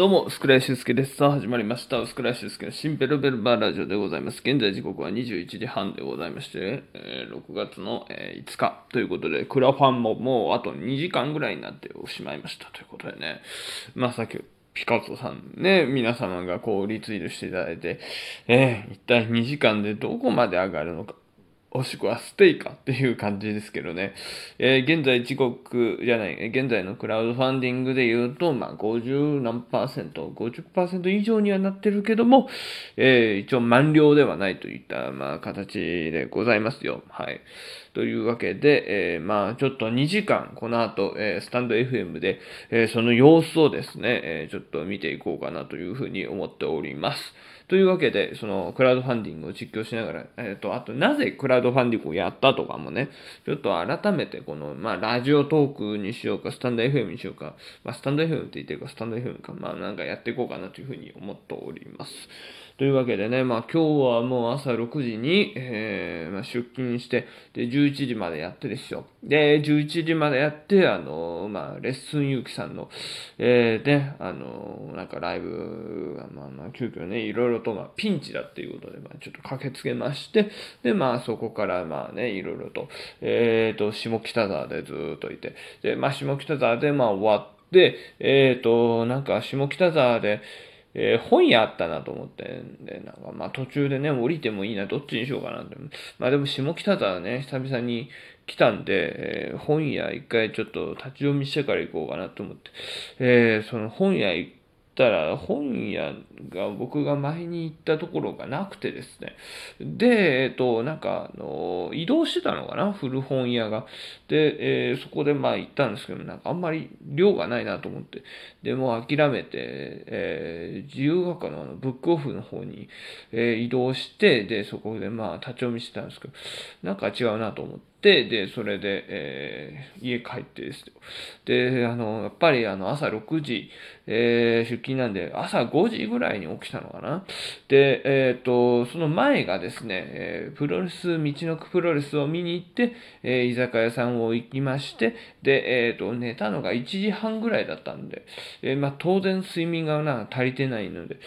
どうも、スクライシュウスケです。さあ、始まりました。スクライシュウスケのシンペルベルバーラジオでございます。現在時刻は21時半でございまして、えー6月の、えー5日ということで、クラファンももうあと2時間ぐらいになってしまいましたということでね。まあ、さっき、ピカソさんね、皆様がこうリツイートしていただいて、えー一体2時間でどこまで上がるのか。もしくはステイかっていう感じですけどね。えー現在時刻じゃない、現在のクラウドファンディングで言うと、まあ、50何パーセント、50%以上にはなってるけども、えー一応満了ではないといった、まあ、形でございますよ。はい。というわけで、えーまあ、ちょっと2時間、この後、えスタンド FM で、えその様子をですね、えちょっと見ていこうかなというふうに思っております。というわけで、そのクラウドファンディングを実況しながら、えっ、と、あと、なぜクラウドファンディングをやったとかもね、ちょっと改めて、この、まあ、ラジオトークにしようか、スタンド FM にしようか、まあ、スタンド FM って言ってるか、スタンド FM か、まあ、なんかやっていこうかなというふうに思っております。というわけでね、まあ、今日はもう朝6時に、えーまあ、出勤して、で、11時までやってですよ。で、11時までやって、あの、まあ、レッスンゆうきさんの、えー、で、あの、なんかライブが、まあまあ、急遽ね、いろいろと、まあ、ピンチだっていうことで、まあ、ちょっと駆けつけまして、で、まあ、そこから、まあね、いろいろと、えーと、下北沢でずっといて、で、まあ、下北沢で、まあ、終わって、えーと、なんか、下北沢で、えー本屋あったなと思ってん、で、なんかまあ途中でね、降りてもいいな、どっちにしようかなって。まあでも下北沢ね、久々に来たんで、えー本屋一回ちょっと立ち読みしてから行こうかなと思って、えーその本屋行たら、本屋が僕が前に行ったところがなくてですね。で、えっ、と、なんか、あの、移動してたのかな？古本屋が。で、えーそこでまあ行ったんですけど、なんかあんまり量がないなと思って、で、もう諦めて、えー自由が丘のあのブックオフの方に、え移動して、で、そこでまあ立ち読みしてたんですけど、なんか違うなと思って、で、それで、えー家帰ってですよ。で、あの、やっぱりあの朝6時、えー出勤なんで、朝5時ぐらいに起きたのかな。で、えっ、と、その前がですね、えープロレス、道のくプロレスを見に行って、えー居酒屋さんを行きまして、で、えっ、と、寝たのが1時半ぐらいだったんで、えーまあ当然睡眠がな足りてないので、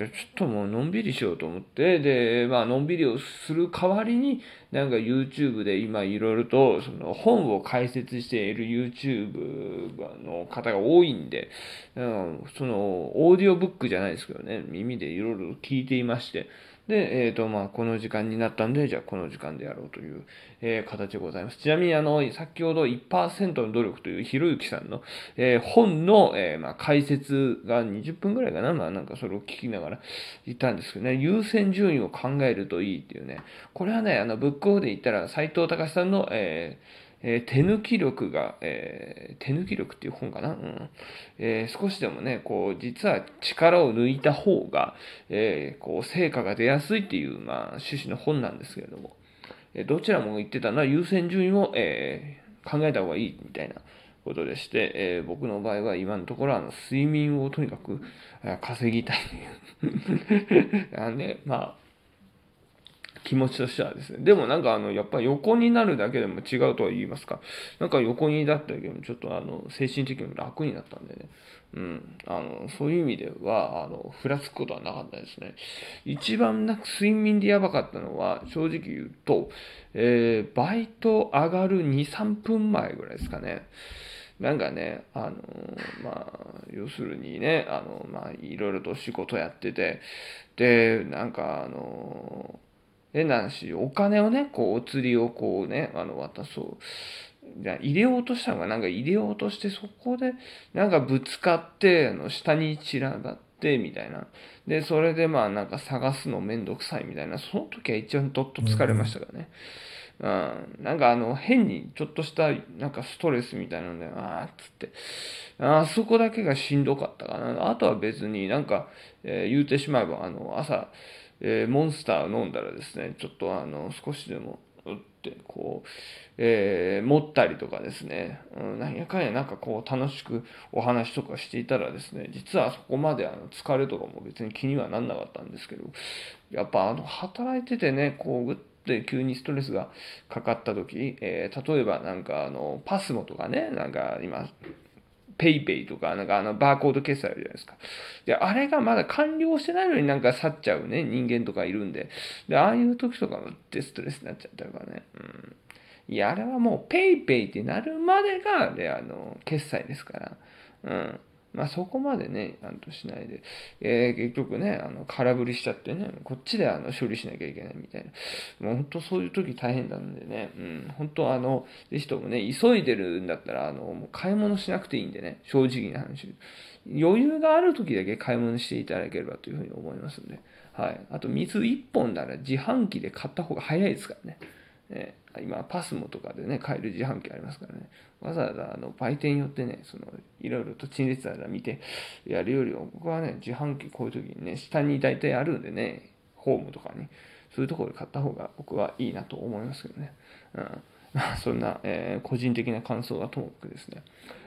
じゃちょっともうのんびりしようと思って、で、まあのんびりをする代わりに、なんか YouTube で今いろいろとその本を解説している YouTube の方が多いんで、うん、そのオーディオブックじゃないですけどね、耳でいろいろ聞いていまして、で、えっ、と、まあ、この時間になったんで、じゃあこの時間でやろうという、えー形でございます。ちなみに、あの、先ほど1%の努力というひろゆきさんの、えー本の、えまあ、解説が20分ぐらいかな、まあ、なんかそれを聞きながら言ったんですけどね、優先順位を考えるといいっていうね、これはね、あの、ブックオフで言ったら、斎藤隆さんの、えーえー手抜き力が、えー手抜き力っていう本かな、うん。えー少しでもね、こう、実は力を抜いた方が、えこう、成果が出やすいっていう、まあ、趣旨の本なんですけれども、えどちらも言ってたのは優先順位を、え考えた方がいいみたいなことでして、え僕の場合は今のところあの睡眠をとにかく稼ぎたいという。あのね、まあ気持ちとしてはですね。でもなんかあの、やっぱり横になるだけでも違うとは言いますか。なんか横にだったけでもちょっとあの、精神的にも楽になったんでね。うん。あの、そういう意味では、あの、ふらつくことはなかったですね。一番なんか睡眠でやばかったのは、正直言うと、えー、バイト上がる2、3分前ぐらいですかね。なんかね、あのまあ、要するにね、あのまあ、いろいろと仕事やってて、で、なんか、あの変な話、お金をね、こう、お釣りをこうね、あの、渡そう。じゃ入れようとしたのが、なんか入れようとして、そこで、なんかぶつかって、あの、下に散らばって、みたいな。で、それでまあ、なんか探すのめんどくさいみたいな、その時は一番どっと疲れましたからね。うん、なんかあの、変にちょっとした、なんかストレスみたいなので、あーっつって、あそこだけがしんどかったかな。あとは別になんか、えー言うてしまえば、あの、朝、えーモンスター飲んだらですね、ちょっとあの、少しでも、うって、こう、えー持ったりとかですね、うん、なんやかんやなんかこう楽しくお話とかしていたらですね、実はそこまであの疲れとかも別に気にはなんなかったんですけど、やっぱあの働いててね、こうぐっで急にストレスがかかった時、えー例えばなんかあのパスモとかね、なんか今ペイペイとか、なんかあの、バーコード決済あるじゃないですか。で、あれがまだ完了してないのになんか去っちゃうね、人間とかいるんで。で、ああいう時とかもってストレスになっちゃったからね。うん。いや、あれはもう PayPay ってなるまでが、あれ、あの、決済ですから。うん。まあそこまでね、なんとしないで、えー、結局ね、あの、空振りしちゃってね、こっちであの処理しなきゃいけないみたいな。もう本当そういう時大変なんでね、うん、本当あの、ぜひともね、急いでるんだったら、あの、もう買い物しなくていいんでね、正直な話。余裕がある時だけ買い物していただければというふうに思いますんで、はい。あと水1本なら自販機で買った方が早いですからね。え、今、パスモとかでね、買える自販機ありますからね。わざわざあの売店によってね、そのいろいろと陳列棚見てやるよりは、僕はね、自販機こういう時にね、下に大体あるんでね、ホームとかに、そういうところで買った方が僕はいいなと思いますけどね。うん。そんな、えー、個人的な感想はともかくですね。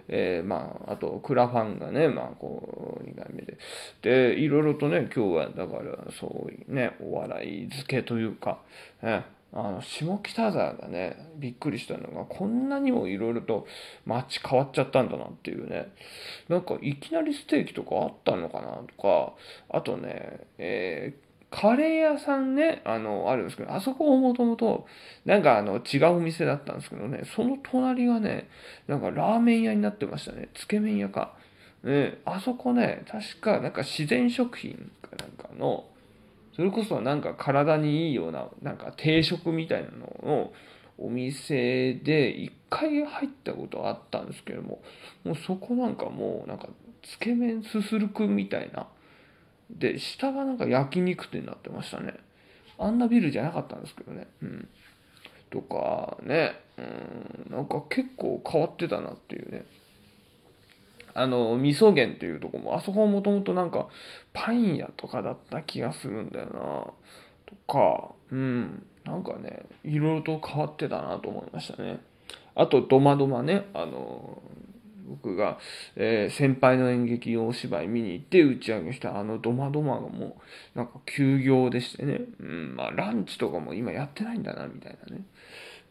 えー、まあ、あと、クラファンがね、まあ、こう、2回目で。で、いろいろとね、今日は、だから、そういうね、お笑い付けというか、えあの下北沢がね。びっくりしたのがこんなにもいろいろと街変わっちゃったんだなっていうね。なんかいきなりステーキとかあったのかなとか。あとね、えー、カレー屋さんねあのあるんですけどあそこもともとなんかあの違うお店だったんですけどねその隣がねなんかラーメン屋になってましたね。つけ麺屋か。ね、あそこね確かなんか自然食品かなんかのそれこそなんか体にいいような、なんか定食みたいなのをお店で一回入ったことあったんですけども、もうそこなんかもうなんかつけ麺すするくんみたいな。で、下がなんか焼肉店になってましたね。あんなビルじゃなかったんですけどね。うん。とかね、うん、なんか結構変わってたなっていうね。あの、味噌源っていうとこも、あそこもともとなんか、パン屋とかだった気がするんだよな。とか、うん、なんかね、いろいろと変わってたなと思いましたね。あと、ドマドマね、あの、僕が、えー、先輩の演劇お芝居見に行って打ち上げしたあのドマドマがもうなんか休業でしてね、うん、まあランチとかも今やってないんだなみたいなね、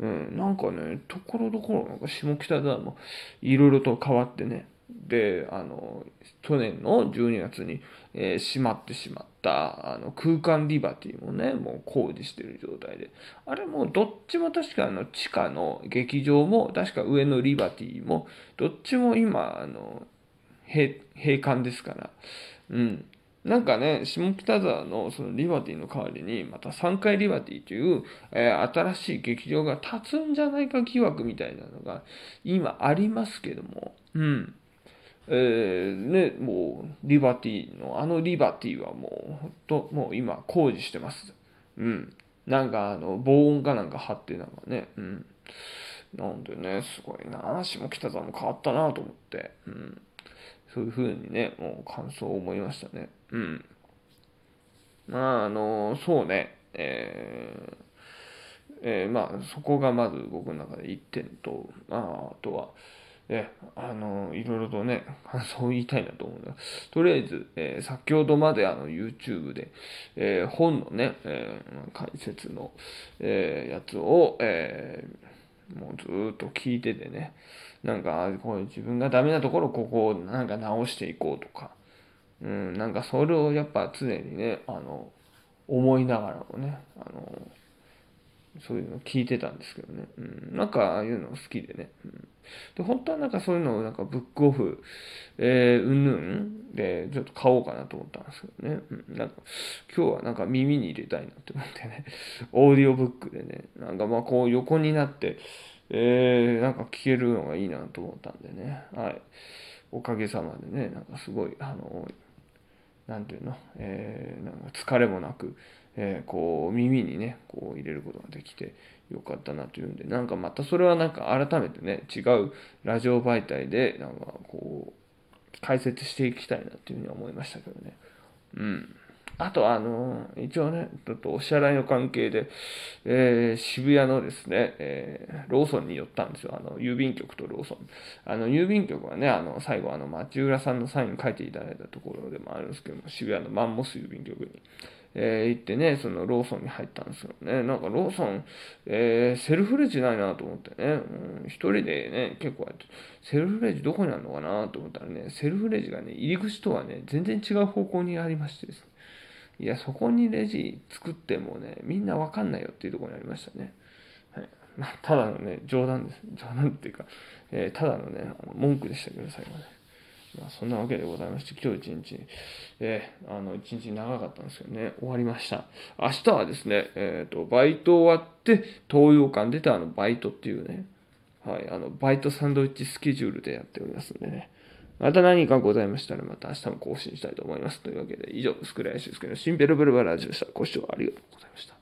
うん、なんかね、ところどころなんか下北沢もいろいろと変わってね、で、あの、去年の12月に、えー、閉まってしまったあの空間リバティもね、もう工事してる状態で。あれもどっちも確かあの地下の劇場も、確か上のリバティも、どっちも今、あの、閉閉館ですから。うん。なんかね、下北沢のそのリバティの代わりに、また3階リバティという、えー、新しい劇場が建つんじゃないか疑惑みたいなのが今ありますけども、うん。えー、ね、もう、リバティの、あのリバティはもう、ほんと、もう今、工事してます。うん。なんか、あの、防音かなんか貼って、なんかね、うん。なんでね、すごいな、下北沢も変わったなと思って、うん。そういう風にね、もう感想を思いましたね。うん。まあ、あの、そうね、えー、えー、まあ、そこがまず僕の中で1点と、まあ、あとは、えあのいろいろとね、感想を言いたいなと思うのとりあえず、えー、先ほどまであの YouTube で、えー、本のね、えー、解説の、えやつを、えもうずっと聞いててね、なんか、こう自分がダメなところここをなんか直していこうとか、うん、なんかそれをやっぱ常にね、あの、思いながらもね、あの、そういうの聞いてたんですけどね。うん、なんかああいうの好きでね。うん、で、本当はなんかそういうのをなんかブックオフ、えー、うんぬんでちょっと買おうかなと思ったんですけどね。うん、なんか今日はなんか耳に入れたいなって思ってね。オーディオブックでね。なんかまあこう横になって、えー、なんか聞けるのがいいなと思ったんでね。はい。おかげさまでね、なんかすごい、あの、何て言うの、えー、なんか疲れもなく、えー、こう耳にねこう入れることができてよかったなというんでなんかまたそれはなんか改めてね違うラジオ媒体でなんかこう解説していきたいなっていうふうに思いましたけどね。うん。あとあの一応ねちょっとお支払いの関係で、えー、渋谷のですね、えー、ローソンに寄ったんですよあの郵便局とローソンあの郵便局はねあの最後あの町浦さんのサイン書いていただいたところでもあるんですけども渋谷のマンモス郵便局にえー行ってね、そのローソンに入ったんですよね。なんかローソン、えーセルフレジないなと思ってね、うん、一人でね、結構やって、セルフレジどこにあるのかなと思ったらね、セルフレジがね、入り口とはね、全然違う方向にありましてですね。いや、そこにレジ作ってもね、みんなわかんないよっていうところにありましたね。はい。まあ、ただのね、冗談です。冗談っていうか、えーただのね、あの文句でしたけど、最後ね。まあ、そんなわけでございまして、今日一日、えーあの、一日長かったんですけどね、終わりました。明日はですね、えっ、と、バイト終わって、東洋館出て、あの、バイトっていうね、はい、あの、バイトサンドイッチスケジュールでやっておりますんでね。また何かございましたら、また明日も更新したいと思います。というわけで、以上、スクライシスケのシンペルブルバラジオでした。ご視聴ありがとうございました。